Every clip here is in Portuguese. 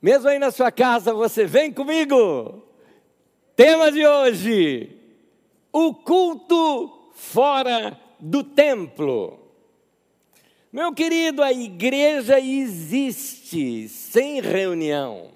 Mesmo aí na sua casa, você vem comigo. Tema de hoje: o culto fora do templo. Meu querido, a igreja existe sem reunião.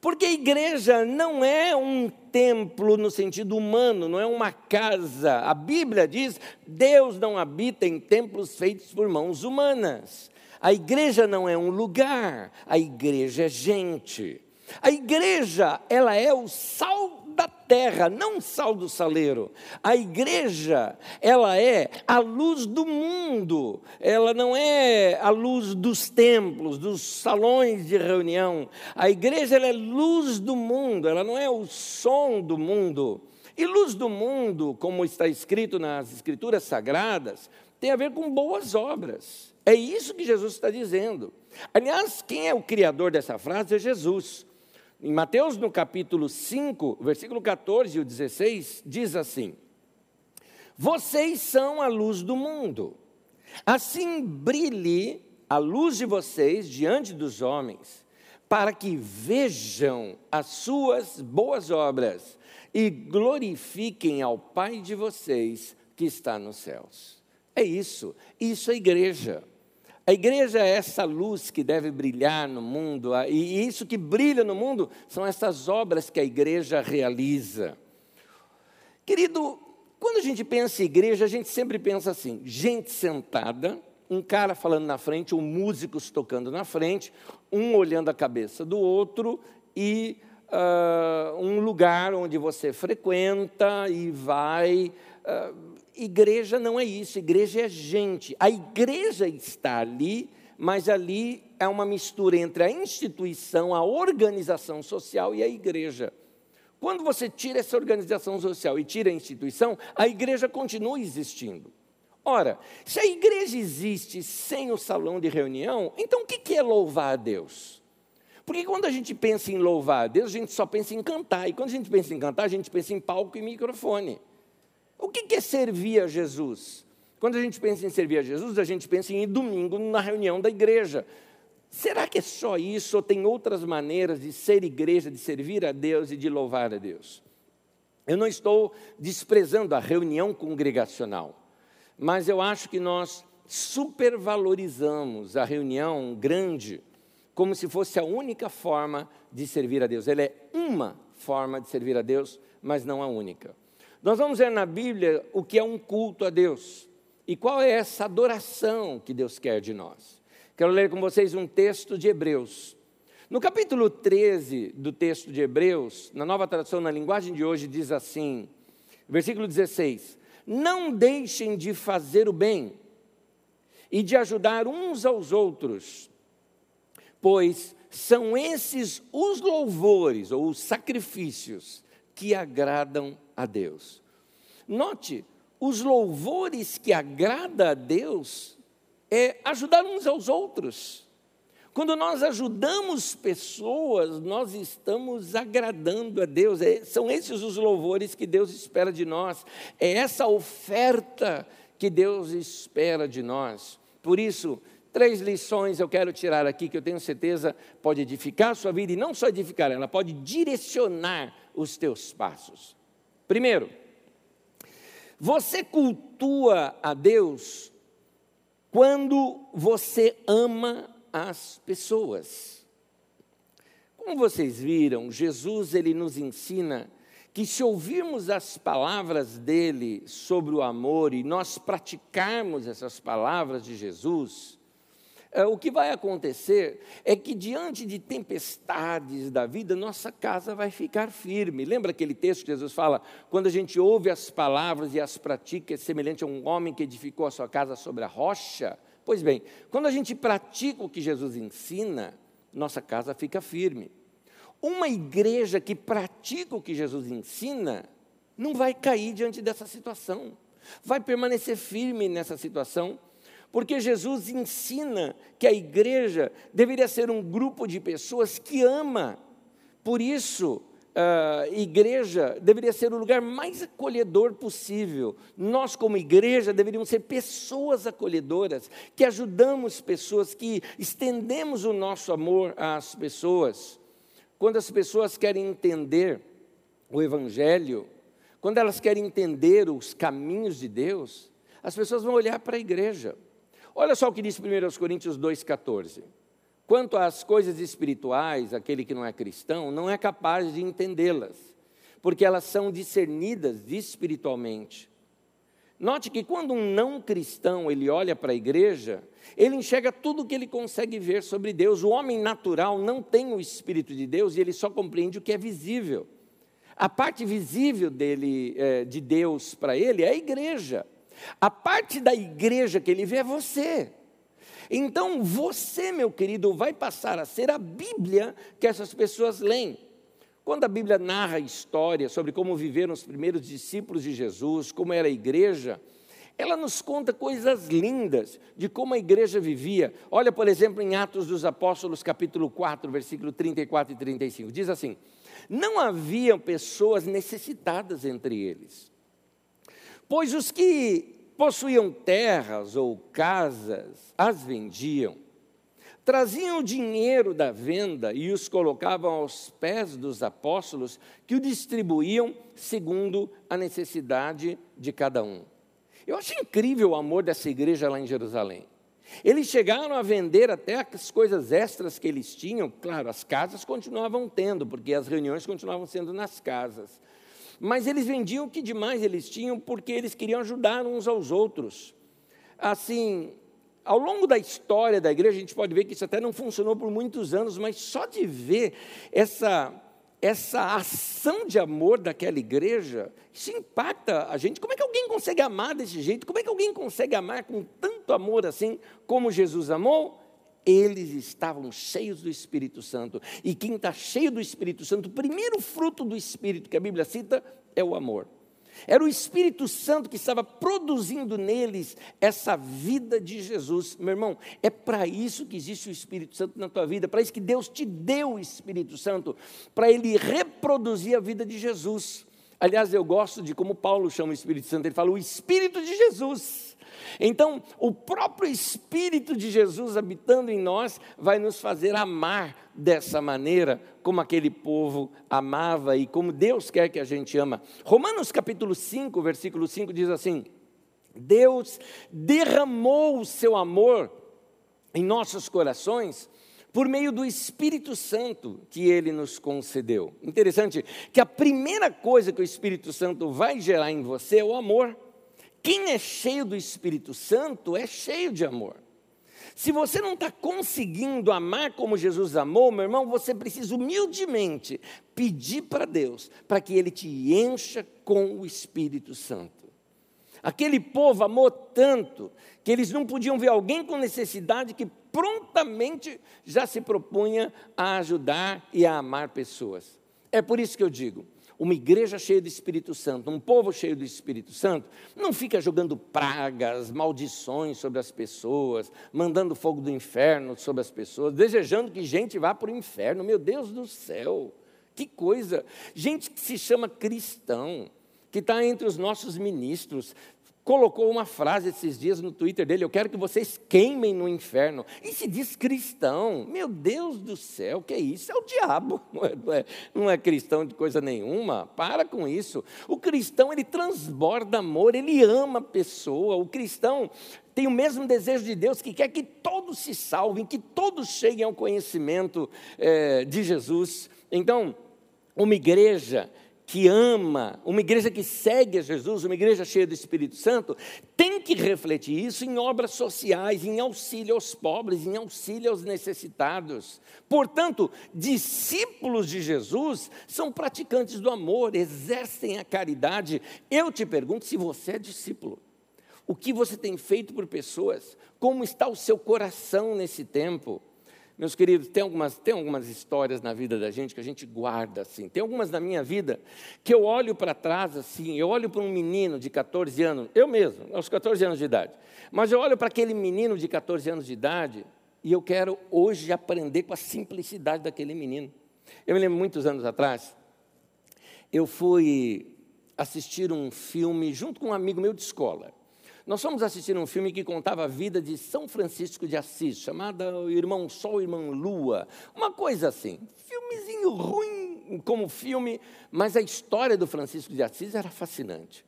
Porque a igreja não é um templo no sentido humano, não é uma casa. A Bíblia diz: Deus não habita em templos feitos por mãos humanas. A igreja não é um lugar, a igreja é gente. A igreja, ela é o sal da terra, não sal do saleiro. A igreja, ela é a luz do mundo. Ela não é a luz dos templos, dos salões de reunião. A igreja ela é luz do mundo, ela não é o som do mundo. E luz do mundo, como está escrito nas escrituras sagradas, tem a ver com boas obras. É isso que Jesus está dizendo. Aliás, quem é o criador dessa frase é Jesus. Em Mateus, no capítulo 5, versículo 14 e 16, diz assim: Vocês são a luz do mundo. Assim brilhe a luz de vocês diante dos homens, para que vejam as suas boas obras e glorifiquem ao Pai de vocês que está nos céus. É isso, isso é igreja. A igreja é essa luz que deve brilhar no mundo, e isso que brilha no mundo são essas obras que a igreja realiza. Querido, quando a gente pensa em igreja, a gente sempre pensa assim: gente sentada, um cara falando na frente, um músicos tocando na frente, um olhando a cabeça do outro e uh, um lugar onde você frequenta e vai. Uh, igreja não é isso, igreja é gente. A igreja está ali, mas ali é uma mistura entre a instituição, a organização social e a igreja. Quando você tira essa organização social e tira a instituição, a igreja continua existindo. Ora, se a igreja existe sem o salão de reunião, então o que é louvar a Deus? Porque quando a gente pensa em louvar a Deus, a gente só pensa em cantar. E quando a gente pensa em cantar, a gente pensa em palco e microfone. O que é servir a Jesus? Quando a gente pensa em servir a Jesus, a gente pensa em ir domingo na reunião da igreja. Será que é só isso ou tem outras maneiras de ser igreja, de servir a Deus e de louvar a Deus? Eu não estou desprezando a reunião congregacional, mas eu acho que nós supervalorizamos a reunião grande como se fosse a única forma de servir a Deus. Ela é uma forma de servir a Deus, mas não a única. Nós vamos ver na Bíblia o que é um culto a Deus e qual é essa adoração que Deus quer de nós. Quero ler com vocês um texto de Hebreus. No capítulo 13 do texto de Hebreus, na nova tradução, na linguagem de hoje, diz assim, versículo 16: Não deixem de fazer o bem e de ajudar uns aos outros, pois são esses os louvores ou os sacrifícios que agradam a Deus. Note, os louvores que agrada a Deus é ajudar uns aos outros. Quando nós ajudamos pessoas, nós estamos agradando a Deus. É, são esses os louvores que Deus espera de nós. É essa oferta que Deus espera de nós. Por isso, três lições eu quero tirar aqui que eu tenho certeza pode edificar a sua vida e não só edificar, ela pode direcionar os teus passos. Primeiro, você cultua a Deus quando você ama as pessoas. Como vocês viram, Jesus ele nos ensina que se ouvirmos as palavras dele sobre o amor e nós praticarmos essas palavras de Jesus, o que vai acontecer é que, diante de tempestades da vida, nossa casa vai ficar firme. Lembra aquele texto que Jesus fala? Quando a gente ouve as palavras e as pratica, é semelhante a um homem que edificou a sua casa sobre a rocha. Pois bem, quando a gente pratica o que Jesus ensina, nossa casa fica firme. Uma igreja que pratica o que Jesus ensina, não vai cair diante dessa situação, vai permanecer firme nessa situação porque Jesus ensina que a igreja deveria ser um grupo de pessoas que ama. Por isso, a igreja deveria ser o lugar mais acolhedor possível. Nós, como igreja, deveríamos ser pessoas acolhedoras, que ajudamos pessoas, que estendemos o nosso amor às pessoas. quando as pessoas querem entender o Evangelho, quando elas querem entender os caminhos de Deus, as pessoas vão olhar para a igreja. Olha só o que diz 1 Coríntios 2,14. Quanto às coisas espirituais, aquele que não é cristão não é capaz de entendê-las, porque elas são discernidas espiritualmente. Note que quando um não cristão ele olha para a igreja, ele enxerga tudo o que ele consegue ver sobre Deus. O homem natural não tem o espírito de Deus e ele só compreende o que é visível. A parte visível dele, é, de Deus para ele é a igreja. A parte da igreja que ele vê é você. Então você, meu querido, vai passar a ser a Bíblia que essas pessoas leem. Quando a Bíblia narra a história sobre como viveram os primeiros discípulos de Jesus, como era a igreja, ela nos conta coisas lindas de como a igreja vivia. Olha, por exemplo, em Atos dos Apóstolos, capítulo 4, versículo 34 e 35. Diz assim: Não haviam pessoas necessitadas entre eles, pois os que possuíam terras ou casas as vendiam traziam o dinheiro da venda e os colocavam aos pés dos apóstolos, que o distribuíam segundo a necessidade de cada um. Eu acho incrível o amor dessa igreja lá em Jerusalém. Eles chegaram a vender até as coisas extras que eles tinham. Claro, as casas continuavam tendo, porque as reuniões continuavam sendo nas casas. Mas eles vendiam o que demais eles tinham, porque eles queriam ajudar uns aos outros. Assim, ao longo da história da igreja, a gente pode ver que isso até não funcionou por muitos anos, mas só de ver essa, essa ação de amor daquela igreja, isso impacta a gente. Como é que alguém consegue amar desse jeito? Como é que alguém consegue amar com tanto amor assim, como Jesus amou? Eles estavam cheios do Espírito Santo. E quem está cheio do Espírito Santo, o primeiro fruto do Espírito que a Bíblia cita é o amor. Era o Espírito Santo que estava produzindo neles essa vida de Jesus. Meu irmão, é para isso que existe o Espírito Santo na tua vida, para isso que Deus te deu o Espírito Santo, para ele reproduzir a vida de Jesus. Aliás, eu gosto de como Paulo chama o Espírito Santo, ele fala o Espírito de Jesus. Então, o próprio Espírito de Jesus habitando em nós vai nos fazer amar dessa maneira, como aquele povo amava e como Deus quer que a gente ama. Romanos capítulo 5, versículo 5 diz assim: Deus derramou o seu amor em nossos corações por meio do Espírito Santo que ele nos concedeu. Interessante que a primeira coisa que o Espírito Santo vai gerar em você é o amor. Quem é cheio do Espírito Santo é cheio de amor. Se você não está conseguindo amar como Jesus amou, meu irmão, você precisa humildemente pedir para Deus para que Ele te encha com o Espírito Santo. Aquele povo amou tanto que eles não podiam ver alguém com necessidade que prontamente já se propunha a ajudar e a amar pessoas. É por isso que eu digo: uma igreja cheia do Espírito Santo, um povo cheio do Espírito Santo, não fica jogando pragas, maldições sobre as pessoas, mandando fogo do inferno sobre as pessoas, desejando que gente vá para o inferno. Meu Deus do céu, que coisa! Gente que se chama cristão, que está entre os nossos ministros, colocou uma frase esses dias no Twitter dele: Eu quero que vocês queimem no inferno. E se diz cristão. Meu Deus do céu, que é isso? É o diabo. Não é, não é, não é cristão de coisa nenhuma. Para com isso. O cristão, ele transborda amor, ele ama a pessoa. O cristão tem o mesmo desejo de Deus que quer que todos se salvem, que todos cheguem ao conhecimento é, de Jesus. Então, uma igreja que ama, uma igreja que segue a Jesus, uma igreja cheia do Espírito Santo, tem que refletir isso em obras sociais, em auxílio aos pobres, em auxílio aos necessitados. Portanto, discípulos de Jesus são praticantes do amor, exercem a caridade. Eu te pergunto se você é discípulo. O que você tem feito por pessoas? Como está o seu coração nesse tempo? Meus queridos, tem algumas, tem algumas histórias na vida da gente que a gente guarda assim. Tem algumas na minha vida que eu olho para trás assim, eu olho para um menino de 14 anos, eu mesmo, aos 14 anos de idade. Mas eu olho para aquele menino de 14 anos de idade e eu quero hoje aprender com a simplicidade daquele menino. Eu me lembro muitos anos atrás, eu fui assistir um filme junto com um amigo meu de escola. Nós fomos assistir um filme que contava a vida de São Francisco de Assis, chamada Irmão Sol, Irmão Lua, uma coisa assim. Filme filmezinho ruim como filme, mas a história do Francisco de Assis era fascinante.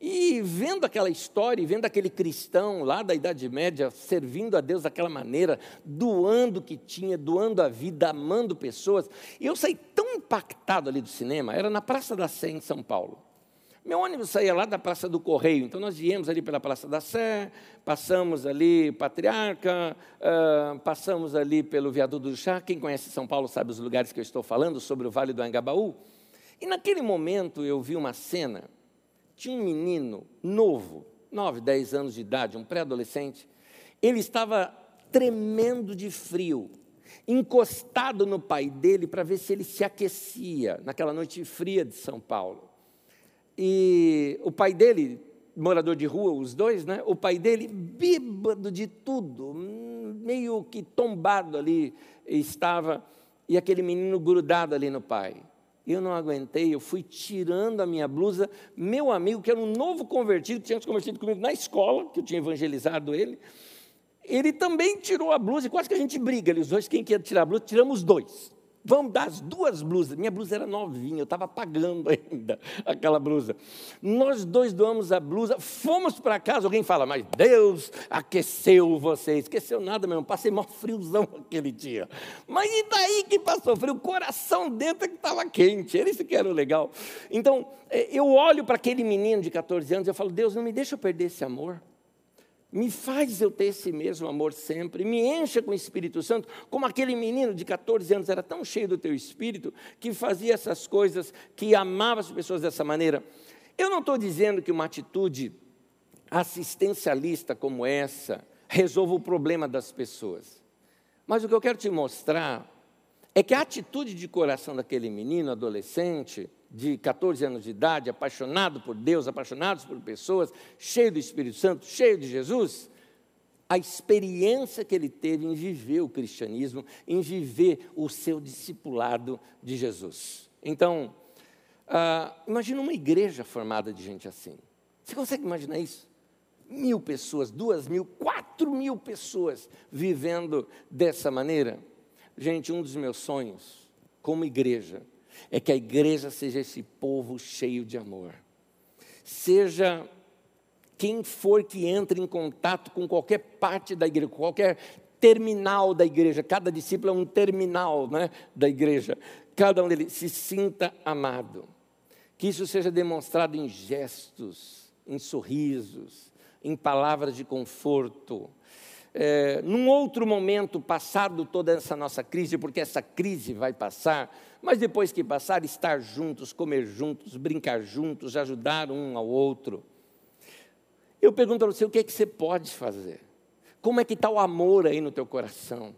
E vendo aquela história, e vendo aquele cristão lá da Idade Média servindo a Deus daquela maneira, doando o que tinha, doando a vida, amando pessoas, eu saí tão impactado ali do cinema, era na Praça da Sé, em São Paulo. Meu ônibus saía lá da Praça do Correio, então nós viemos ali pela Praça da Sé, passamos ali Patriarca, uh, passamos ali pelo Viaduto do Chá. Quem conhece São Paulo sabe os lugares que eu estou falando, sobre o Vale do Angabaú. E naquele momento eu vi uma cena, tinha um menino novo, 9, 10 anos de idade, um pré-adolescente, ele estava tremendo de frio, encostado no pai dele para ver se ele se aquecia naquela noite fria de São Paulo. E o pai dele, morador de rua, os dois, né? O pai dele, bêbado de tudo, meio que tombado ali estava, e aquele menino grudado ali no pai. Eu não aguentei, eu fui tirando a minha blusa. Meu amigo, que era um novo convertido, que tinha se convertido comigo na escola, que eu tinha evangelizado ele, ele também tirou a blusa, e quase que a gente briga ali, os dois, quem quer tirar a blusa, tiramos dois. Vamos dar as duas blusas. Minha blusa era novinha, eu estava pagando ainda aquela blusa. Nós dois doamos a blusa, fomos para casa. Alguém fala, mas Deus aqueceu vocês. Esqueceu nada mesmo, passei mó friozão aquele dia. Mas e daí que passou frio? O coração dentro é que estava quente, era isso que era o legal. Então, é, eu olho para aquele menino de 14 anos e falo, Deus, não me deixa eu perder esse amor me faz eu ter esse mesmo amor sempre, me encha com o Espírito Santo, como aquele menino de 14 anos era tão cheio do teu Espírito, que fazia essas coisas, que amava as pessoas dessa maneira. Eu não estou dizendo que uma atitude assistencialista como essa resolva o problema das pessoas, mas o que eu quero te mostrar é que a atitude de coração daquele menino, adolescente, de 14 anos de idade, apaixonado por Deus, apaixonados por pessoas, cheio do Espírito Santo, cheio de Jesus, a experiência que ele teve em viver o cristianismo, em viver o seu discipulado de Jesus. Então, ah, imagina uma igreja formada de gente assim. Você consegue imaginar isso? Mil pessoas, duas mil, quatro mil pessoas vivendo dessa maneira. Gente, um dos meus sonhos, como igreja, é que a igreja seja esse povo cheio de amor. Seja quem for que entre em contato com qualquer parte da igreja, qualquer terminal da igreja, cada discípulo é um terminal né, da igreja, cada um deles se sinta amado. Que isso seja demonstrado em gestos, em sorrisos, em palavras de conforto. É, num outro momento, passado toda essa nossa crise, porque essa crise vai passar, mas depois que passar, estar juntos, comer juntos, brincar juntos, ajudar um ao outro. Eu pergunto para você, o que é que você pode fazer? Como é que está o amor aí no teu coração?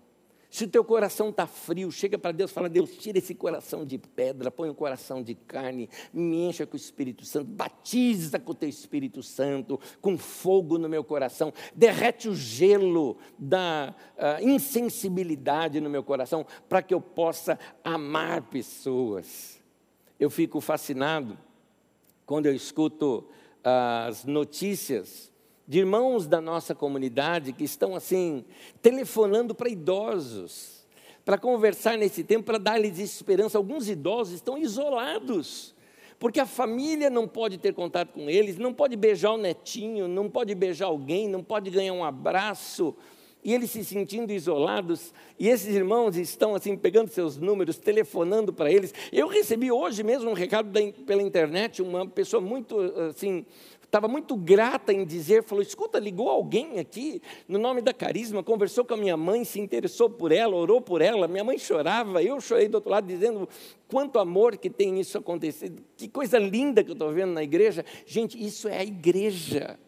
Se o teu coração está frio, chega para Deus e fala: Deus, tira esse coração de pedra, põe um coração de carne, me encha com o Espírito Santo, batiza com o teu Espírito Santo, com fogo no meu coração, derrete o gelo da uh, insensibilidade no meu coração, para que eu possa amar pessoas. Eu fico fascinado quando eu escuto as notícias de irmãos da nossa comunidade que estão assim, telefonando para idosos, para conversar nesse tempo, para dar-lhes esperança. Alguns idosos estão isolados, porque a família não pode ter contato com eles, não pode beijar o netinho, não pode beijar alguém, não pode ganhar um abraço. E eles se sentindo isolados, e esses irmãos estão assim, pegando seus números, telefonando para eles. Eu recebi hoje mesmo um recado da, pela internet, uma pessoa muito assim, estava muito grata em dizer, falou: escuta, ligou alguém aqui no nome da Carisma, conversou com a minha mãe, se interessou por ela, orou por ela. Minha mãe chorava, eu chorei do outro lado, dizendo quanto amor que tem isso acontecido. Que coisa linda que eu estou vendo na igreja. Gente, isso é a igreja.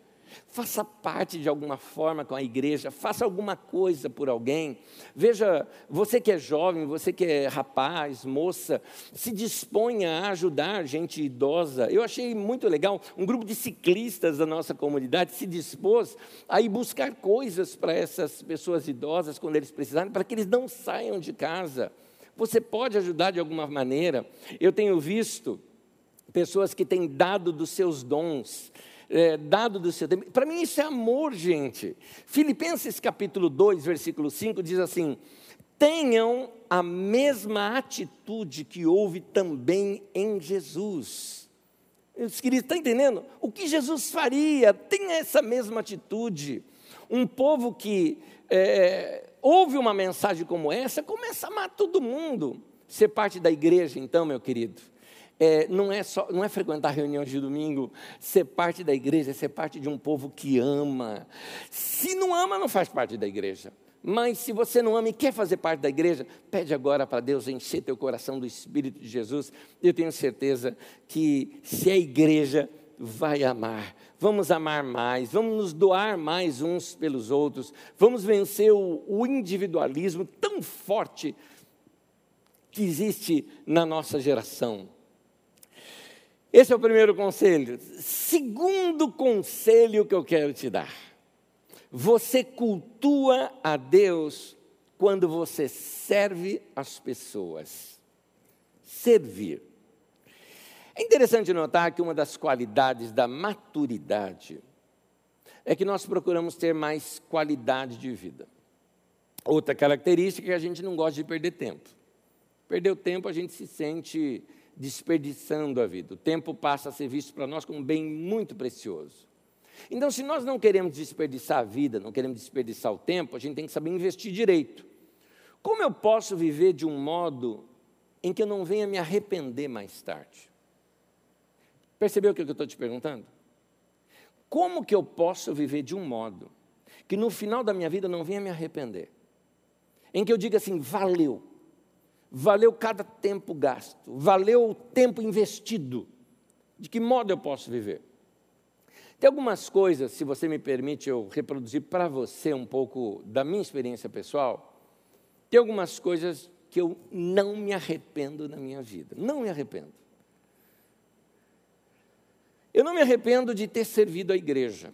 Faça parte de alguma forma com a igreja, faça alguma coisa por alguém. Veja, você que é jovem, você que é rapaz, moça, se disponha a ajudar gente idosa. Eu achei muito legal, um grupo de ciclistas da nossa comunidade se dispôs a ir buscar coisas para essas pessoas idosas quando eles precisarem, para que eles não saiam de casa. Você pode ajudar de alguma maneira. Eu tenho visto pessoas que têm dado dos seus dons é, dado do seu tempo. Para mim, isso é amor, gente. Filipenses capítulo 2, versículo 5 diz assim: tenham a mesma atitude que houve também em Jesus. Meus queridos, está entendendo? O que Jesus faria tem essa mesma atitude. Um povo que é, ouve uma mensagem como essa, começa a amar todo mundo. Ser parte da igreja, então, meu querido, é, não, é só, não é frequentar reuniões de domingo, ser parte da igreja, é ser parte de um povo que ama. Se não ama, não faz parte da igreja. Mas se você não ama e quer fazer parte da igreja, pede agora para Deus encher teu coração do Espírito de Jesus. Eu tenho certeza que se a igreja vai amar, vamos amar mais, vamos nos doar mais uns pelos outros, vamos vencer o, o individualismo tão forte que existe na nossa geração. Esse é o primeiro conselho. Segundo conselho que eu quero te dar. Você cultua a Deus quando você serve as pessoas. Servir. É interessante notar que uma das qualidades da maturidade é que nós procuramos ter mais qualidade de vida. Outra característica é que a gente não gosta de perder tempo. Perder o tempo, a gente se sente desperdiçando a vida. O tempo passa a ser visto para nós como um bem muito precioso. Então, se nós não queremos desperdiçar a vida, não queremos desperdiçar o tempo, a gente tem que saber investir direito. Como eu posso viver de um modo em que eu não venha me arrepender mais tarde? Percebeu o que eu estou te perguntando? Como que eu posso viver de um modo que no final da minha vida eu não venha me arrepender? Em que eu diga assim, valeu, valeu cada tempo gasto, valeu o tempo investido. De que modo eu posso viver? Tem algumas coisas, se você me permite eu reproduzir para você um pouco da minha experiência pessoal. Tem algumas coisas que eu não me arrependo na minha vida. Não me arrependo. Eu não me arrependo de ter servido a igreja.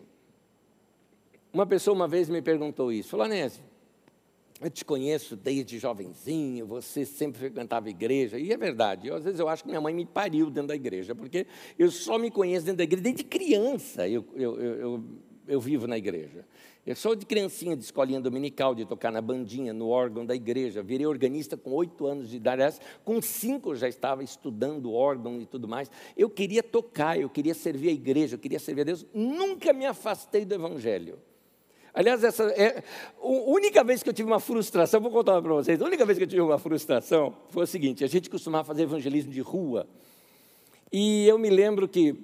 Uma pessoa uma vez me perguntou isso. Falou, Anésio, eu te conheço desde jovenzinho, você sempre frequentava igreja, e é verdade. Eu, às vezes eu acho que minha mãe me pariu dentro da igreja, porque eu só me conheço dentro da igreja, desde criança eu, eu, eu, eu vivo na igreja. Eu sou de criancinha, de escolinha dominical, de tocar na bandinha, no órgão da igreja. Virei organista com oito anos de idade. Com cinco já estava estudando órgão e tudo mais. Eu queria tocar, eu queria servir a igreja, eu queria servir a Deus. Nunca me afastei do evangelho. Aliás, essa é a única vez que eu tive uma frustração, vou contar para vocês. A única vez que eu tive uma frustração foi o seguinte: a gente costumava fazer evangelismo de rua. E eu me lembro que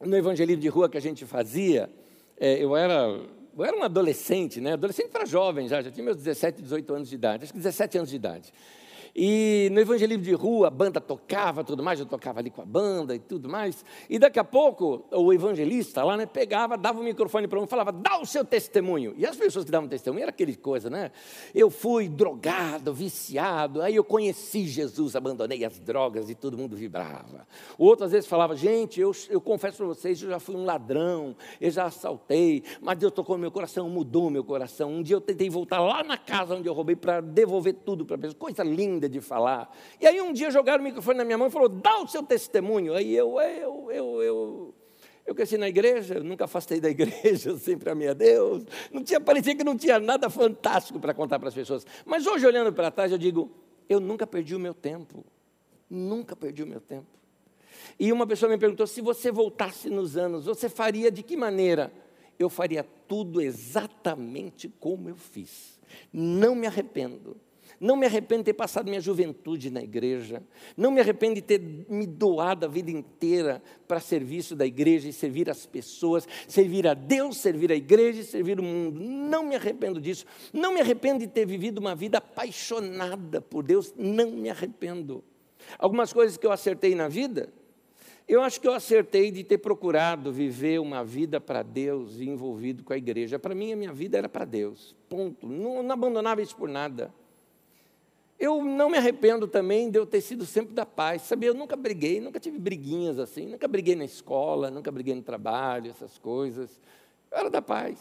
no evangelismo de rua que a gente fazia, é, eu era eu era um adolescente, né? Adolescente para jovem já, já tinha meus 17, 18 anos de idade, acho que 17 anos de idade. E no evangelismo de rua, a banda tocava, tudo mais, eu tocava ali com a banda e tudo mais. E daqui a pouco, o evangelista lá, né, pegava, dava o microfone para um falava, dá o seu testemunho. E as pessoas que davam testemunho era aquele coisa, né? Eu fui drogado, viciado, aí eu conheci Jesus, abandonei as drogas e todo mundo vibrava. O outro às vezes falava, gente, eu, eu confesso para vocês, eu já fui um ladrão, eu já assaltei, mas Deus tocou no meu coração, mudou meu coração. Um dia eu tentei voltar lá na casa onde eu roubei para devolver tudo para a pessoa. Coisa linda linda de falar. E aí um dia jogaram o microfone na minha mão e falou: dá o seu testemunho. Aí eu, eu, eu, eu, eu cresci na igreja, nunca afastei da igreja, sempre a Deus. Não tinha, parecia que não tinha nada fantástico para contar para as pessoas. Mas hoje, olhando para trás, eu digo: eu nunca perdi o meu tempo. Nunca perdi o meu tempo. E uma pessoa me perguntou: se você voltasse nos anos, você faria de que maneira? Eu faria tudo exatamente como eu fiz. Não me arrependo. Não me arrependo de ter passado minha juventude na igreja. Não me arrependo de ter me doado a vida inteira para serviço da igreja e servir as pessoas, servir a Deus, servir a igreja e servir o mundo. Não me arrependo disso. Não me arrependo de ter vivido uma vida apaixonada por Deus. Não me arrependo. Algumas coisas que eu acertei na vida, eu acho que eu acertei de ter procurado viver uma vida para Deus e envolvido com a igreja. Para mim, a minha vida era para Deus. Ponto. Não, não abandonava isso por nada. Eu não me arrependo também de eu ter sido sempre da paz. Sabia, eu nunca briguei, nunca tive briguinhas assim, nunca briguei na escola, nunca briguei no trabalho, essas coisas. Eu era da paz.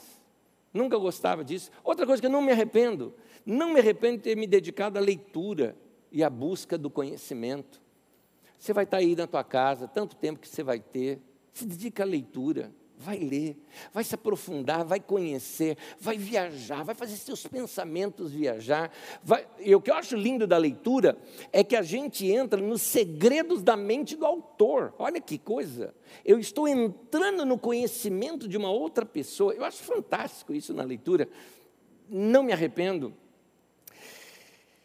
Nunca gostava disso. Outra coisa que eu não me arrependo, não me arrependo de ter me dedicado à leitura e à busca do conhecimento. Você vai estar aí na tua casa, tanto tempo que você vai ter, se dedica à leitura. Vai ler, vai se aprofundar, vai conhecer, vai viajar, vai fazer seus pensamentos viajar. Vai... E o que eu acho lindo da leitura é que a gente entra nos segredos da mente do autor. Olha que coisa! Eu estou entrando no conhecimento de uma outra pessoa. Eu acho fantástico isso na leitura. Não me arrependo.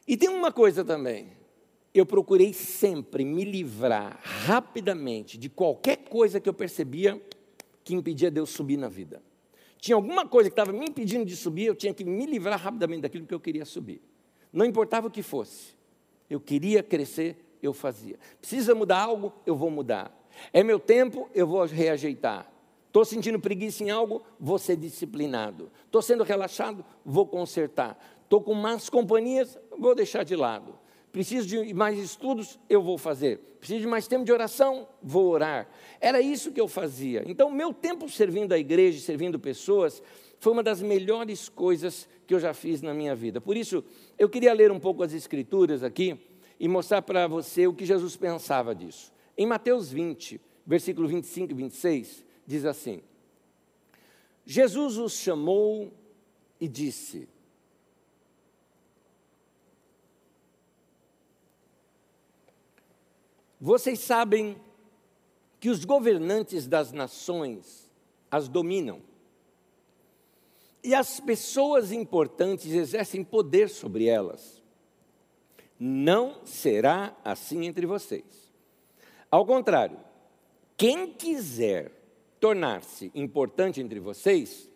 E tem uma coisa também. Eu procurei sempre me livrar rapidamente de qualquer coisa que eu percebia que impedia Deus subir na vida. Tinha alguma coisa que estava me impedindo de subir, eu tinha que me livrar rapidamente daquilo que eu queria subir. Não importava o que fosse. Eu queria crescer, eu fazia. Precisa mudar algo, eu vou mudar. É meu tempo, eu vou reajeitar. Estou sentindo preguiça em algo, vou ser disciplinado. Estou sendo relaxado, vou consertar. Estou com más companhias, vou deixar de lado. Preciso de mais estudos, eu vou fazer. Preciso de mais tempo de oração, vou orar. Era isso que eu fazia. Então, meu tempo servindo a igreja, servindo pessoas, foi uma das melhores coisas que eu já fiz na minha vida. Por isso, eu queria ler um pouco as Escrituras aqui e mostrar para você o que Jesus pensava disso. Em Mateus 20, versículo 25 e 26, diz assim: Jesus os chamou e disse: Vocês sabem que os governantes das nações as dominam. E as pessoas importantes exercem poder sobre elas. Não será assim entre vocês. Ao contrário, quem quiser tornar-se importante entre vocês,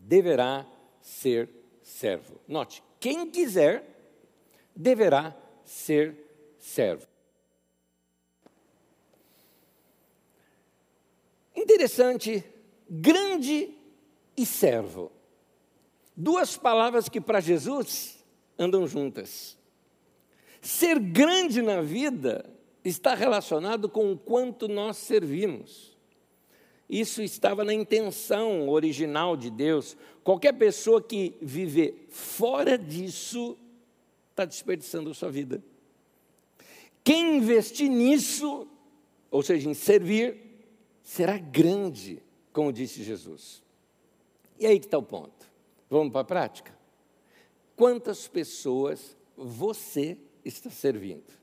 deverá ser servo. Note, quem quiser deverá ser servo. Interessante, grande e servo. Duas palavras que para Jesus andam juntas. Ser grande na vida está relacionado com o quanto nós servimos. Isso estava na intenção original de Deus. Qualquer pessoa que viver fora disso está desperdiçando a sua vida. Quem investir nisso, ou seja, em servir, será grande, como disse Jesus. E aí que está o ponto. Vamos para a prática? Quantas pessoas você está servindo?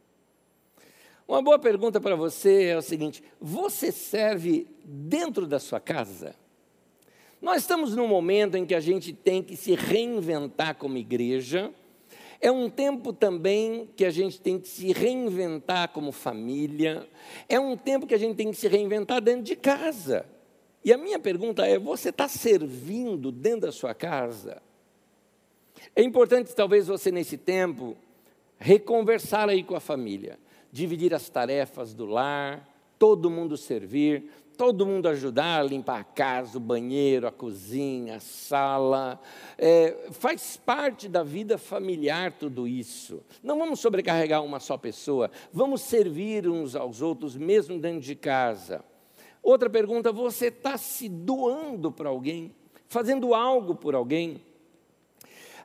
Uma boa pergunta para você é o seguinte: você serve dentro da sua casa? Nós estamos num momento em que a gente tem que se reinventar como igreja é um tempo também que a gente tem que se reinventar como família. É um tempo que a gente tem que se reinventar dentro de casa. E a minha pergunta é: você está servindo dentro da sua casa? É importante, talvez, você, nesse tempo, reconversar aí com a família, dividir as tarefas do lar, todo mundo servir, todo mundo ajudar a limpar a casa, o banheiro, a cozinha, a sala. É, faz parte da vida familiar tudo isso. Não vamos sobrecarregar uma só pessoa, vamos servir uns aos outros, mesmo dentro de casa. Outra pergunta: você está se doando para alguém? Fazendo algo por alguém?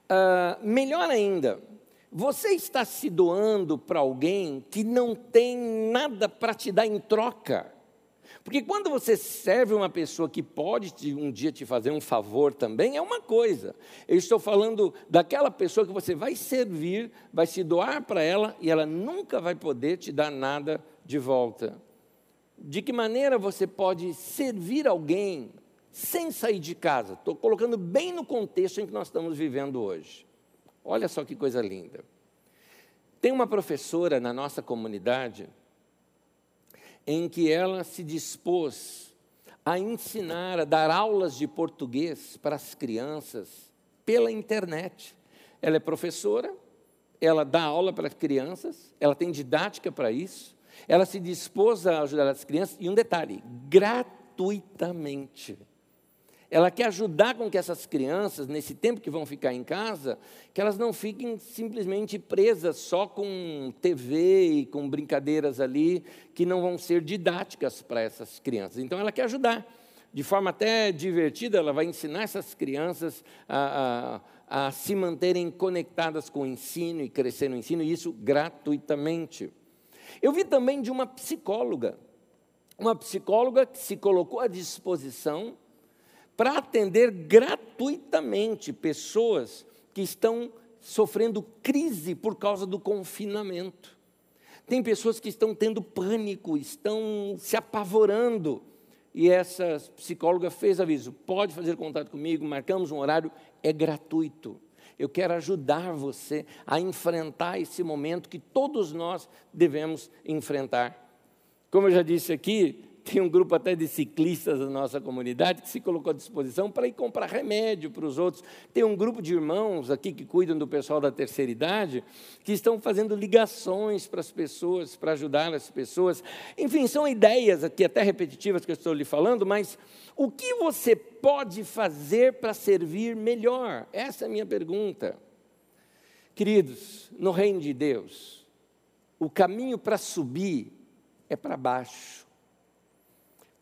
Ah, melhor ainda, você está se doando para alguém que não tem nada para te dar em troca? Porque quando você serve uma pessoa que pode um dia te fazer um favor também, é uma coisa. Eu estou falando daquela pessoa que você vai servir, vai se doar para ela e ela nunca vai poder te dar nada de volta. De que maneira você pode servir alguém sem sair de casa? Estou colocando bem no contexto em que nós estamos vivendo hoje. Olha só que coisa linda. Tem uma professora na nossa comunidade em que ela se dispôs a ensinar, a dar aulas de português para as crianças pela internet. Ela é professora, ela dá aula para as crianças, ela tem didática para isso, ela se dispôs a ajudar as crianças, e um detalhe, gratuitamente. Ela quer ajudar com que essas crianças, nesse tempo que vão ficar em casa, que elas não fiquem simplesmente presas só com TV e com brincadeiras ali, que não vão ser didáticas para essas crianças. Então, ela quer ajudar. De forma até divertida, ela vai ensinar essas crianças a, a, a se manterem conectadas com o ensino e crescer no ensino, e isso gratuitamente. Eu vi também de uma psicóloga uma psicóloga que se colocou à disposição para atender gratuitamente pessoas que estão sofrendo crise por causa do confinamento. Tem pessoas que estão tendo pânico, estão se apavorando. E essa psicóloga fez aviso: pode fazer contato comigo, marcamos um horário, é gratuito. Eu quero ajudar você a enfrentar esse momento que todos nós devemos enfrentar. Como eu já disse aqui, tem um grupo até de ciclistas da nossa comunidade que se colocou à disposição para ir comprar remédio para os outros. Tem um grupo de irmãos aqui que cuidam do pessoal da terceira idade, que estão fazendo ligações para as pessoas, para ajudar as pessoas. Enfim, são ideias aqui até repetitivas que eu estou lhe falando, mas o que você pode fazer para servir melhor? Essa é a minha pergunta. Queridos, no reino de Deus, o caminho para subir é para baixo.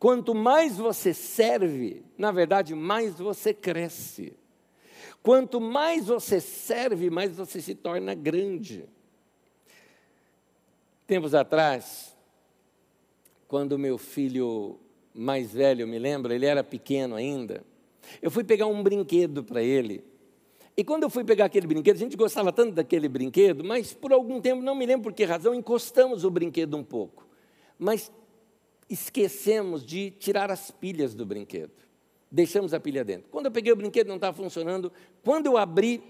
Quanto mais você serve, na verdade, mais você cresce. Quanto mais você serve, mais você se torna grande. Tempos atrás, quando meu filho mais velho, me lembra, ele era pequeno ainda, eu fui pegar um brinquedo para ele. E quando eu fui pegar aquele brinquedo, a gente gostava tanto daquele brinquedo, mas por algum tempo, não me lembro por que razão, encostamos o brinquedo um pouco. Mas esquecemos de tirar as pilhas do brinquedo. Deixamos a pilha dentro. Quando eu peguei o brinquedo, não estava funcionando. Quando eu abri,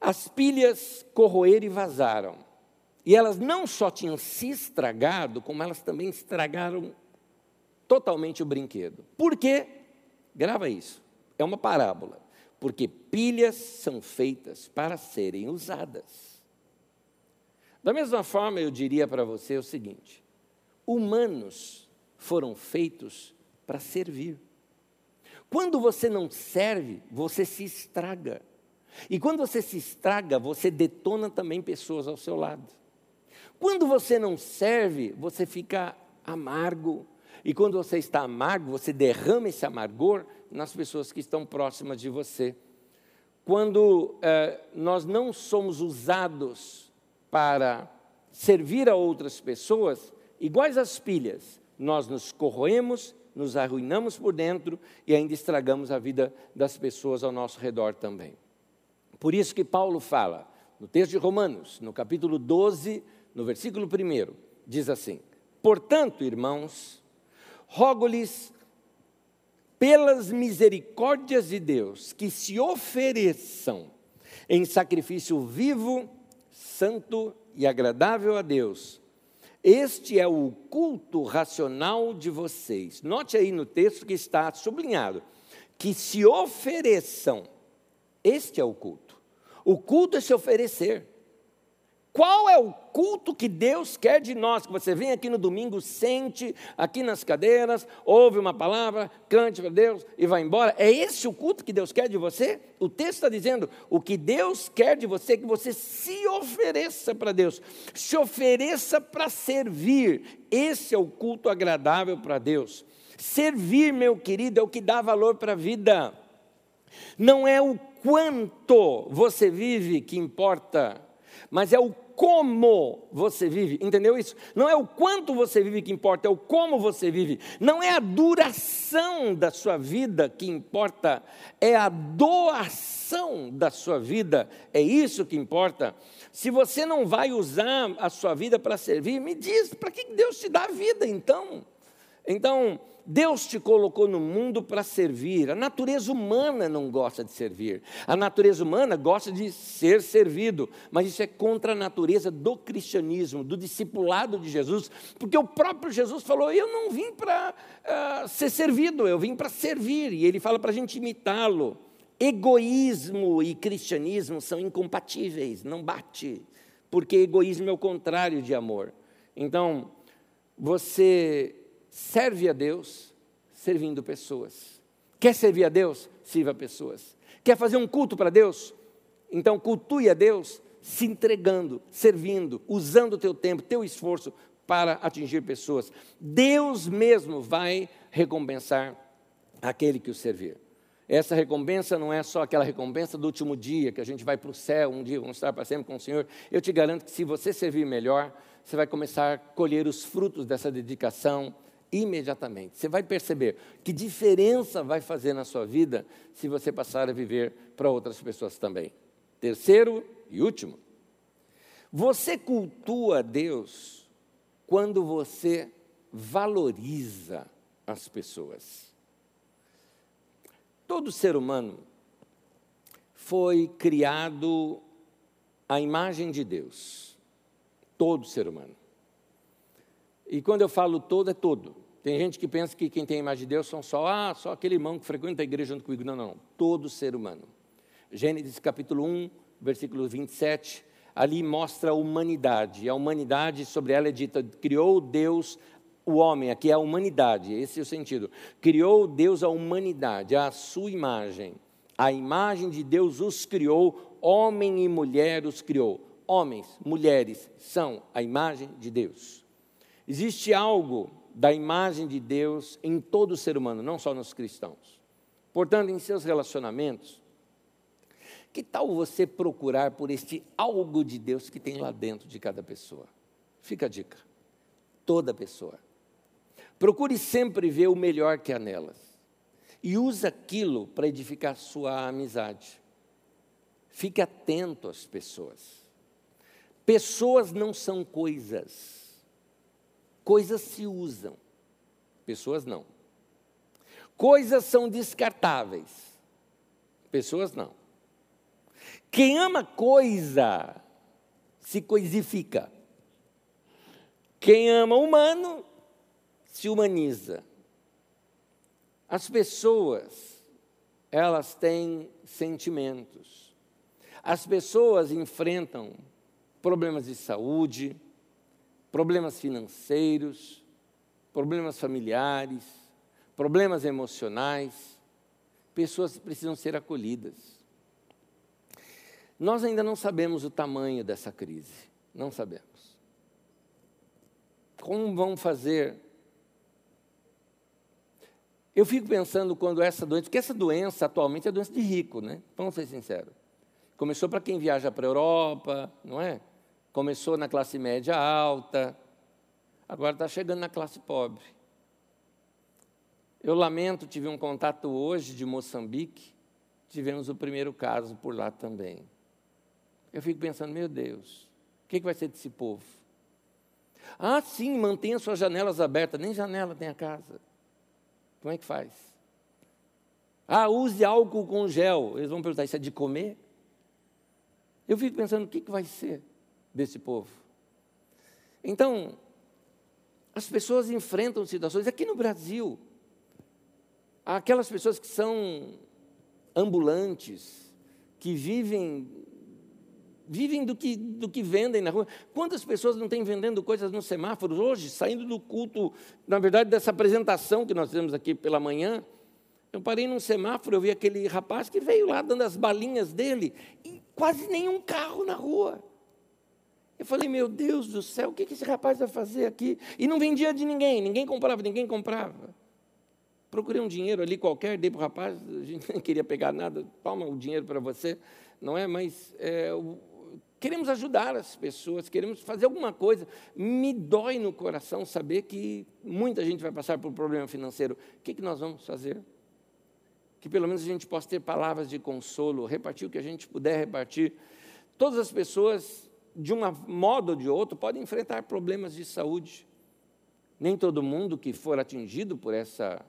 as pilhas corroeram e vazaram. E elas não só tinham se estragado, como elas também estragaram totalmente o brinquedo. Por quê? Grava isso. É uma parábola. Porque pilhas são feitas para serem usadas. Da mesma forma, eu diria para você o seguinte: humanos foram feitos para servir. Quando você não serve, você se estraga. E quando você se estraga, você detona também pessoas ao seu lado. Quando você não serve, você fica amargo. E quando você está amargo, você derrama esse amargor nas pessoas que estão próximas de você. Quando eh, nós não somos usados para servir a outras pessoas, iguais às pilhas, nós nos corroemos, nos arruinamos por dentro e ainda estragamos a vida das pessoas ao nosso redor também. Por isso que Paulo fala, no texto de Romanos, no capítulo 12, no versículo 1, diz assim: Portanto, irmãos, rogo-lhes pelas misericórdias de Deus que se ofereçam em sacrifício vivo, santo e agradável a Deus, este é o culto racional de vocês. Note aí no texto que está sublinhado: que se ofereçam. Este é o culto. O culto é se oferecer. Qual é o culto que Deus quer de nós? Que você vem aqui no domingo, sente aqui nas cadeiras, ouve uma palavra, cante para Deus e vai embora. É esse o culto que Deus quer de você? O texto está dizendo: o que Deus quer de você é que você se ofereça para Deus, se ofereça para servir. Esse é o culto agradável para Deus. Servir, meu querido, é o que dá valor para a vida. Não é o quanto você vive que importa mas é o como você vive, entendeu isso? Não é o quanto você vive que importa, é o como você vive. Não é a duração da sua vida que importa, é a doação da sua vida, é isso que importa. Se você não vai usar a sua vida para servir, me diz, para que Deus te dá a vida então? Então, Deus te colocou no mundo para servir. A natureza humana não gosta de servir. A natureza humana gosta de ser servido. Mas isso é contra a natureza do cristianismo, do discipulado de Jesus. Porque o próprio Jesus falou: Eu não vim para uh, ser servido, eu vim para servir. E ele fala para a gente imitá-lo. Egoísmo e cristianismo são incompatíveis, não bate. Porque egoísmo é o contrário de amor. Então, você serve a Deus servindo pessoas. Quer servir a Deus? Sirva pessoas. Quer fazer um culto para Deus? Então cultue a Deus se entregando, servindo, usando o teu tempo, teu esforço para atingir pessoas. Deus mesmo vai recompensar aquele que o servir. Essa recompensa não é só aquela recompensa do último dia, que a gente vai para o céu, um dia vamos estar para sempre com o Senhor. Eu te garanto que se você servir melhor, você vai começar a colher os frutos dessa dedicação imediatamente. Você vai perceber que diferença vai fazer na sua vida se você passar a viver para outras pessoas também. Terceiro e último, você cultua Deus quando você valoriza as pessoas. Todo ser humano foi criado à imagem de Deus. Todo ser humano. E quando eu falo todo, é todo. Tem gente que pensa que quem tem a imagem de Deus são só, ah, só aquele irmão que frequenta a igreja junto comigo. Não, não. Todo ser humano. Gênesis capítulo 1, versículo 27, ali mostra a humanidade. A humanidade, sobre ela é dita, criou Deus o homem, aqui é a humanidade, esse é o sentido. Criou Deus a humanidade, a sua imagem. A imagem de Deus os criou, homem e mulher os criou. Homens, mulheres são a imagem de Deus. Existe algo da imagem de Deus em todo ser humano, não só nos cristãos. Portanto, em seus relacionamentos, que tal você procurar por este algo de Deus que tem lá dentro de cada pessoa? Fica a dica. Toda pessoa. Procure sempre ver o melhor que há nelas. E use aquilo para edificar sua amizade. Fique atento às pessoas. Pessoas não são coisas. Coisas se usam. Pessoas não. Coisas são descartáveis. Pessoas não. Quem ama coisa se coisifica. Quem ama humano se humaniza. As pessoas, elas têm sentimentos. As pessoas enfrentam problemas de saúde, problemas financeiros, problemas familiares, problemas emocionais. Pessoas precisam ser acolhidas. Nós ainda não sabemos o tamanho dessa crise, não sabemos. Como vão fazer? Eu fico pensando quando essa doença, porque essa doença atualmente é doença de rico, né? Vamos ser sinceros. Começou para quem viaja para a Europa, não é? Começou na classe média alta, agora está chegando na classe pobre. Eu lamento, tive um contato hoje de Moçambique, tivemos o primeiro caso por lá também. Eu fico pensando, meu Deus, o que, vai ser desse povo? Ah, sim, mantenha suas janelas abertas. Nem janela tem a casa. Como é que faz? Ah, use álcool com gel. Eles vão perguntar, isso é de comer? Eu fico pensando, o que, que vai ser desse povo? Então, as pessoas enfrentam situações, aqui no Brasil, aquelas pessoas que são ambulantes, que vivem vivem do que, do que vendem na rua. Quantas pessoas não têm vendendo coisas nos semáforos hoje, saindo do culto, na verdade, dessa apresentação que nós temos aqui pela manhã? Eu parei num semáforo, eu vi aquele rapaz que veio lá dando as balinhas dele e quase nenhum carro na rua. Eu falei, meu Deus do céu, o que esse rapaz vai fazer aqui? E não vendia de ninguém, ninguém comprava, ninguém comprava. Procurei um dinheiro ali qualquer, dei para o rapaz, a gente não queria pegar nada, toma o dinheiro para você, não é? Mas é, queremos ajudar as pessoas, queremos fazer alguma coisa. Me dói no coração saber que muita gente vai passar por um problema financeiro. O que, que nós vamos fazer? Que pelo menos a gente possa ter palavras de consolo, repartir o que a gente puder repartir. Todas as pessoas, de um modo ou de outro, podem enfrentar problemas de saúde. Nem todo mundo que for atingido por essa,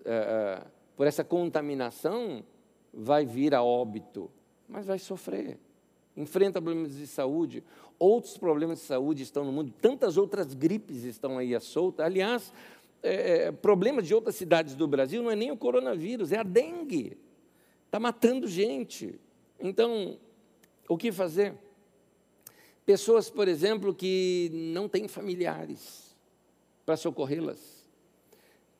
uh, por essa contaminação vai vir a óbito, mas vai sofrer enfrenta problemas de saúde, outros problemas de saúde estão no mundo, tantas outras gripes estão aí à solta. Aliás, é, é, problemas de outras cidades do Brasil não é nem o coronavírus, é a dengue. Está matando gente. Então, o que fazer? Pessoas, por exemplo, que não têm familiares para socorrê-las.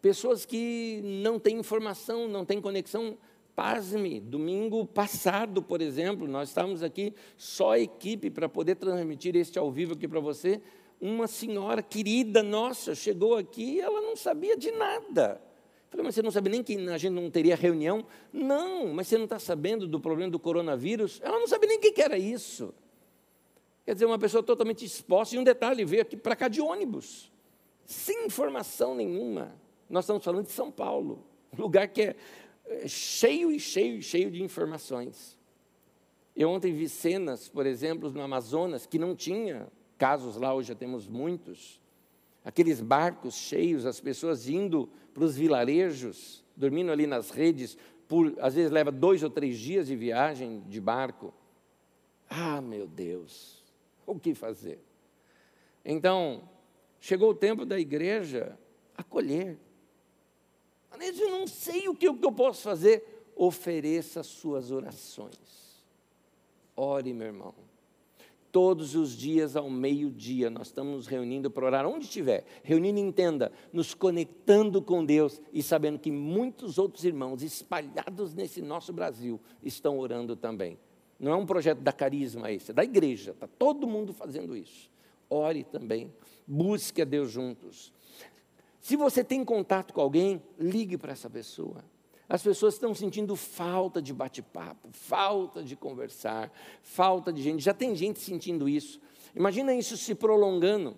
Pessoas que não têm informação, não têm conexão Pasme, domingo passado, por exemplo, nós estávamos aqui só equipe para poder transmitir este ao vivo aqui para você. Uma senhora querida nossa chegou aqui e ela não sabia de nada. Falei, mas você não sabia nem que a gente não teria reunião? Não, mas você não está sabendo do problema do coronavírus? Ela não sabia nem o que era isso. Quer dizer, uma pessoa totalmente exposta, e um detalhe, veio aqui para cá de ônibus, sem informação nenhuma. Nós estamos falando de São Paulo, um lugar que é, é cheio e cheio e cheio de informações. Eu ontem vi cenas, por exemplo, no Amazonas, que não tinha casos lá, hoje já temos muitos. Aqueles barcos cheios, as pessoas indo para os vilarejos, dormindo ali nas redes, por, às vezes leva dois ou três dias de viagem de barco. Ah, meu Deus, o que fazer? Então, chegou o tempo da igreja acolher. Mas eu não sei o que eu posso fazer. Ofereça suas orações. Ore, meu irmão. Todos os dias ao meio-dia nós estamos nos reunindo para orar onde estiver. Reunindo, entenda, nos conectando com Deus e sabendo que muitos outros irmãos espalhados nesse nosso Brasil estão orando também. Não é um projeto da carisma esse, é da igreja. Está todo mundo fazendo isso. Ore também. Busque a Deus juntos. Se você tem contato com alguém, ligue para essa pessoa. As pessoas estão sentindo falta de bate-papo, falta de conversar, falta de gente. Já tem gente sentindo isso. Imagina isso se prolongando.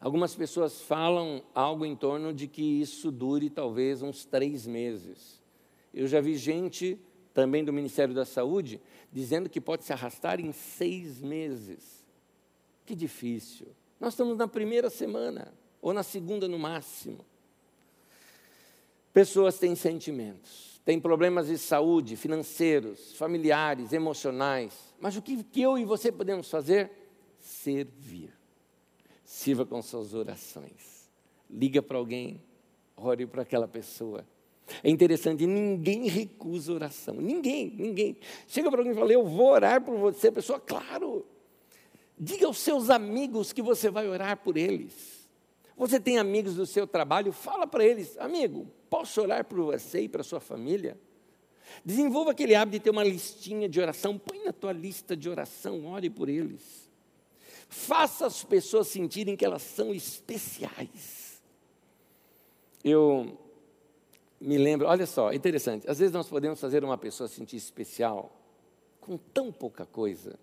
Algumas pessoas falam algo em torno de que isso dure talvez uns três meses. Eu já vi gente, também do Ministério da Saúde, dizendo que pode se arrastar em seis meses. Que difícil. Nós estamos na primeira semana, ou na segunda no máximo. Pessoas têm sentimentos, têm problemas de saúde, financeiros, familiares, emocionais. Mas o que, que eu e você podemos fazer? Servir. Sirva com suas orações. Liga para alguém, ore para aquela pessoa. É interessante, ninguém recusa oração. Ninguém, ninguém. Chega para alguém e fala, eu vou orar por você. A pessoa, claro. Diga aos seus amigos que você vai orar por eles. Você tem amigos do seu trabalho, fala para eles, amigo, posso orar por você e para sua família? Desenvolva aquele hábito de ter uma listinha de oração, põe na tua lista de oração, ore por eles. Faça as pessoas sentirem que elas são especiais. Eu me lembro, olha só, interessante, às vezes nós podemos fazer uma pessoa sentir especial com tão pouca coisa,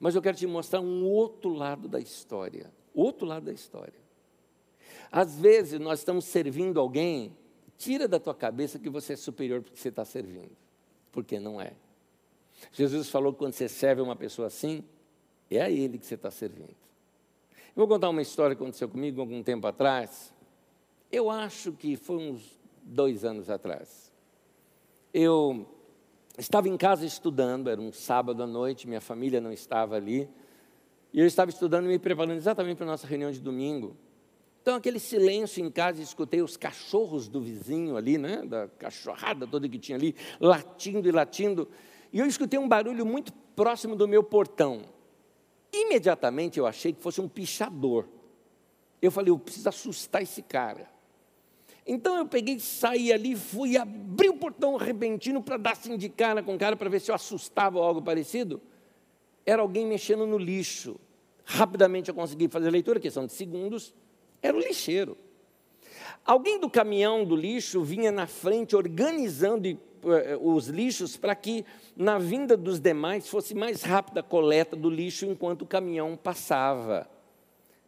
mas eu quero te mostrar um outro lado da história, outro lado da história. Às vezes nós estamos servindo alguém, tira da tua cabeça que você é superior porque você está servindo, porque não é. Jesus falou que quando você serve uma pessoa assim, é a Ele que você está servindo. Eu vou contar uma história que aconteceu comigo algum tempo atrás. Eu acho que foi uns dois anos atrás. Eu estava em casa estudando, era um sábado à noite, minha família não estava ali, e eu estava estudando e me preparando exatamente para a nossa reunião de domingo. Então, aquele silêncio em casa, escutei os cachorros do vizinho ali, né, da cachorrada toda que tinha ali, latindo e latindo, e eu escutei um barulho muito próximo do meu portão. Imediatamente eu achei que fosse um pichador. Eu falei, eu preciso assustar esse cara. Então eu peguei, saí ali, fui abrir o portão repentino para dar de cara com o cara para ver se eu assustava ou algo parecido. Era alguém mexendo no lixo. Rapidamente eu consegui fazer a leitura, questão de segundos era o lixeiro. Alguém do caminhão do lixo vinha na frente organizando eh, os lixos para que, na vinda dos demais, fosse mais rápida a coleta do lixo enquanto o caminhão passava.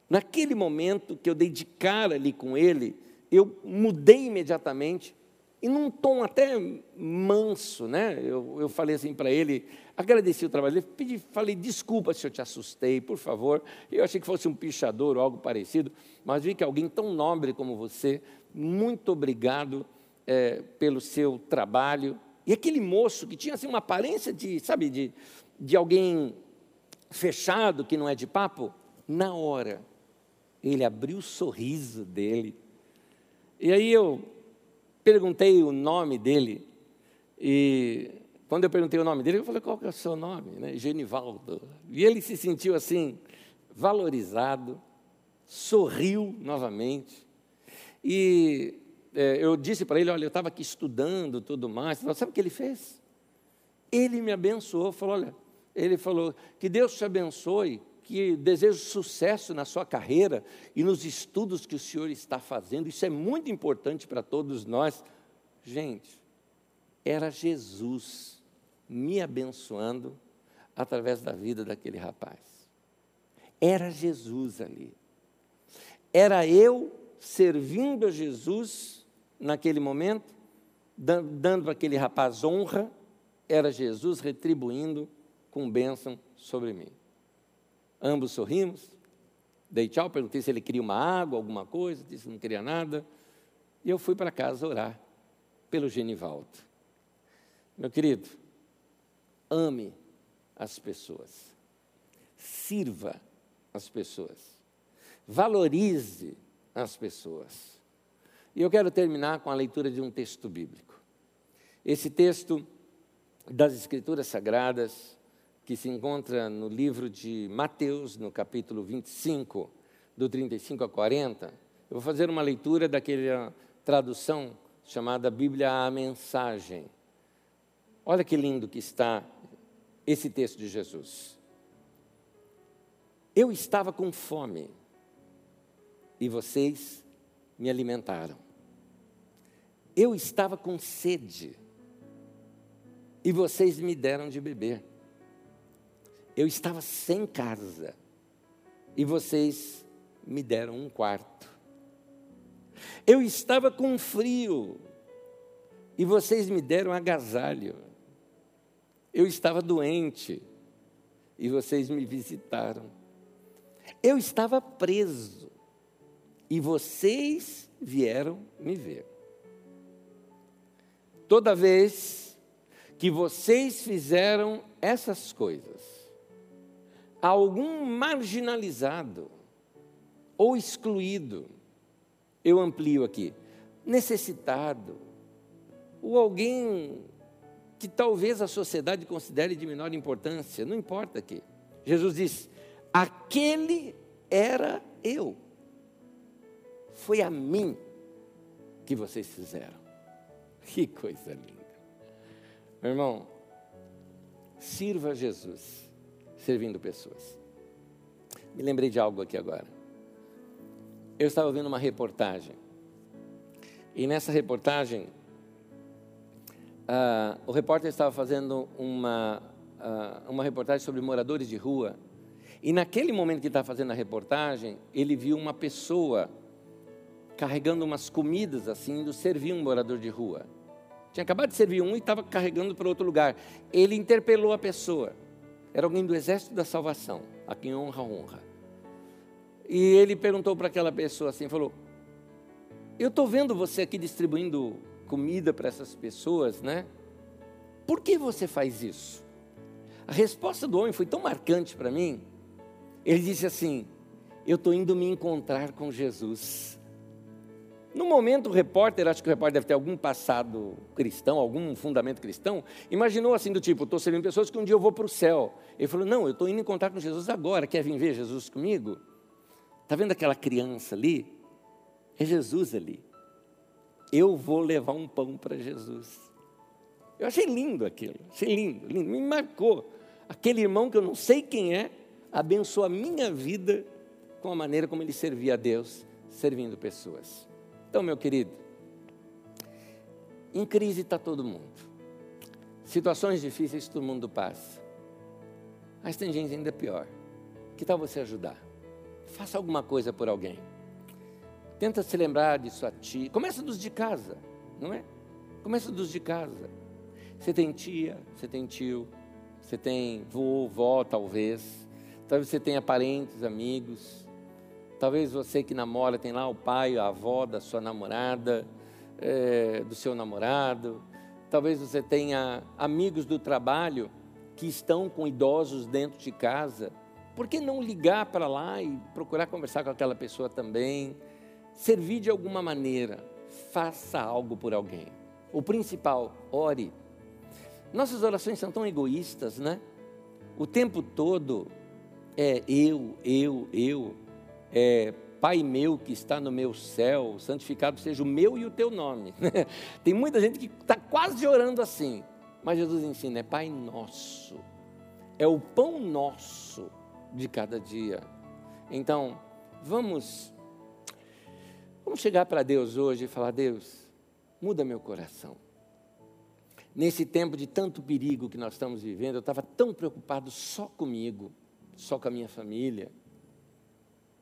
Naquele momento que eu dei de cara ali com ele, eu mudei imediatamente e num tom até manso, né? Eu, eu falei assim para ele, agradeci o trabalho dele, pedi, falei, desculpa se eu te assustei, por favor. Eu achei que fosse um pichador ou algo parecido, mas vi que alguém tão nobre como você, muito obrigado é, pelo seu trabalho. E aquele moço que tinha assim, uma aparência de, sabe, de, de alguém fechado, que não é de papo, na hora, ele abriu o sorriso dele. E aí eu perguntei o nome dele, e quando eu perguntei o nome dele, eu falei, qual que é o seu nome? Né? Genivaldo. E ele se sentiu assim, valorizado, sorriu novamente. E é, eu disse para ele, olha, eu estava aqui estudando tudo mais. Sabe o que ele fez? Ele me abençoou, falou, olha, ele falou, que Deus te abençoe, que desejo sucesso na sua carreira e nos estudos que o senhor está fazendo. Isso é muito importante para todos nós. Gente, era Jesus me abençoando através da vida daquele rapaz. Era Jesus ali. Era eu servindo a Jesus naquele momento, dando aquele rapaz honra, era Jesus retribuindo com bênção sobre mim. Ambos sorrimos, dei tchau, perguntei se ele queria uma água, alguma coisa, disse que não queria nada, e eu fui para casa orar pelo Genivaldo. Meu querido, ame as pessoas, sirva as pessoas, valorize as pessoas. E eu quero terminar com a leitura de um texto bíblico. Esse texto das Escrituras Sagradas, que se encontra no livro de Mateus, no capítulo 25, do 35 a 40. Eu vou fazer uma leitura daquela tradução chamada Bíblia a Mensagem. Olha que lindo que está esse texto de Jesus. Eu estava com fome e vocês me alimentaram. Eu estava com sede e vocês me deram de beber. Eu estava sem casa e vocês me deram um quarto. Eu estava com frio e vocês me deram agasalho. Eu estava doente e vocês me visitaram. Eu estava preso e vocês vieram me ver. Toda vez que vocês fizeram essas coisas a algum marginalizado ou excluído, eu amplio aqui, necessitado, ou alguém que talvez a sociedade considere de menor importância, não importa aqui. Jesus diz: aquele era eu. Foi a mim que vocês fizeram. Que coisa linda. Meu irmão, sirva Jesus servindo pessoas. Me lembrei de algo aqui agora. Eu estava vendo uma reportagem. E nessa reportagem, uh, o repórter estava fazendo uma, uh, uma reportagem sobre moradores de rua. E naquele momento que estava fazendo a reportagem, ele viu uma pessoa carregando umas comidas assim, indo servir um morador de rua. Tinha acabado de servir um e estava carregando para outro lugar. Ele interpelou a pessoa. Era alguém do exército da salvação, a quem honra, honra. E ele perguntou para aquela pessoa assim, falou: Eu estou vendo você aqui distribuindo comida para essas pessoas, né? Por que você faz isso? A resposta do homem foi tão marcante para mim. Ele disse assim: Eu estou indo me encontrar com Jesus. No momento, o repórter, acho que o repórter deve ter algum passado cristão, algum fundamento cristão, imaginou assim do tipo, estou servindo pessoas que um dia eu vou para o céu. Ele falou, não, eu estou indo encontrar com Jesus agora, quer vir ver Jesus comigo? Está vendo aquela criança ali? É Jesus ali. Eu vou levar um pão para Jesus. Eu achei lindo aquilo, achei lindo, lindo, me marcou. Aquele irmão que eu não sei quem é, abençoou a minha vida com a maneira como ele servia a Deus, servindo pessoas. Então, meu querido, em crise está todo mundo. Situações difíceis todo mundo passa. Mas tem gente ainda pior. Que tal você ajudar? Faça alguma coisa por alguém. Tenta se lembrar de sua tia. Começa dos de casa, não é? Começa dos de casa. Você tem tia, você tem tio, você tem vô, vó, talvez. Talvez você tenha parentes, amigos. Talvez você que namora tem lá o pai, a avó da sua namorada, é, do seu namorado. Talvez você tenha amigos do trabalho que estão com idosos dentro de casa. Por que não ligar para lá e procurar conversar com aquela pessoa também? Servir de alguma maneira. Faça algo por alguém. O principal, ore. Nossas orações são tão egoístas, né? O tempo todo é eu, eu, eu é, Pai meu que está no meu céu, santificado seja o meu e o teu nome. Tem muita gente que está quase orando assim, mas Jesus ensina: é Pai nosso, é o pão nosso de cada dia. Então, vamos, vamos chegar para Deus hoje e falar: Deus, muda meu coração. Nesse tempo de tanto perigo que nós estamos vivendo, eu estava tão preocupado só comigo, só com a minha família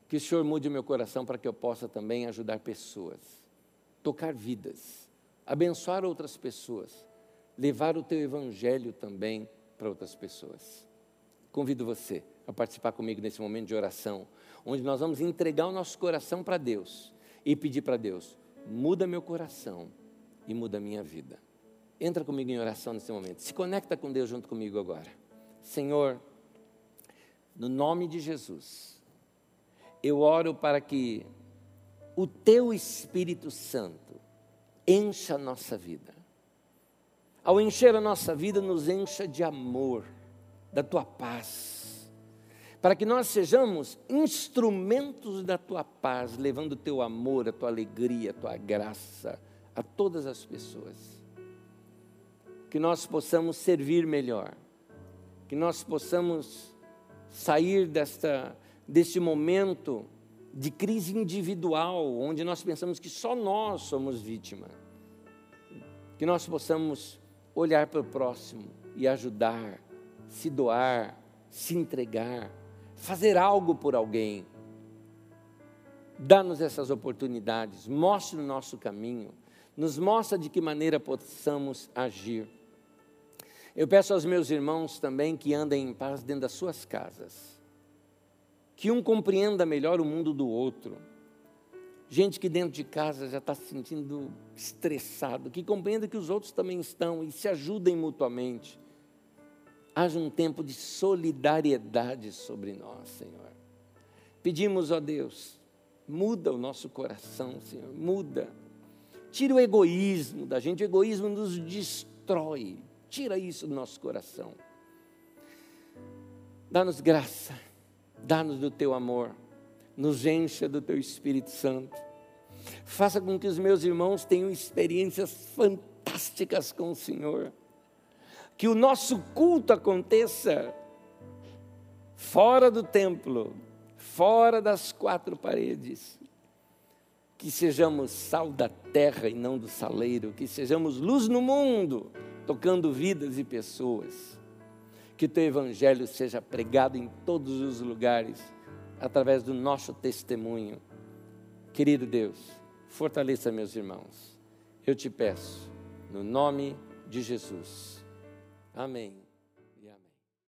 Que o Senhor mude meu coração para que eu possa também ajudar pessoas, tocar vidas, abençoar outras pessoas, levar o teu evangelho também para outras pessoas. Convido você a participar comigo nesse momento de oração, onde nós vamos entregar o nosso coração para Deus e pedir para Deus: muda meu coração e muda minha vida. Entra comigo em oração nesse momento. Se conecta com Deus junto comigo agora. Senhor, no nome de Jesus, eu oro para que o teu Espírito Santo encha a nossa vida. Ao encher a nossa vida, nos encha de amor, da tua paz, para que nós sejamos instrumentos da tua paz, levando o teu amor, a tua alegria, a tua graça a todas as pessoas. Que nós possamos servir melhor, que nós possamos sair desta, deste momento de crise individual, onde nós pensamos que só nós somos vítima. Que nós possamos olhar para o próximo e ajudar, se doar, se entregar, fazer algo por alguém. Dá-nos essas oportunidades, mostre o nosso caminho, nos mostra de que maneira possamos agir. Eu peço aos meus irmãos também que andem em paz dentro das suas casas, que um compreenda melhor o mundo do outro. Gente que dentro de casa já está se sentindo estressado, que compreenda que os outros também estão e se ajudem mutuamente. Haja um tempo de solidariedade sobre nós, Senhor. Pedimos, ó Deus, muda o nosso coração, Senhor, muda. Tira o egoísmo da gente, o egoísmo nos destrói. Tira isso do nosso coração. Dá-nos graça, dá-nos do teu amor, nos encha do teu Espírito Santo. Faça com que os meus irmãos tenham experiências fantásticas com o Senhor. Que o nosso culto aconteça fora do templo, fora das quatro paredes. Que sejamos sal da terra e não do saleiro, que sejamos luz no mundo tocando vidas e pessoas. Que teu evangelho seja pregado em todos os lugares, através do nosso testemunho. Querido Deus, fortaleça meus irmãos. Eu te peço, no nome de Jesus. Amém.